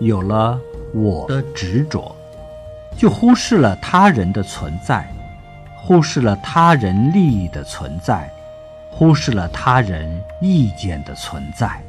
有了我的执着就忽视了他人的存在忽视了他人利益的存在忽视了他人意见的存在。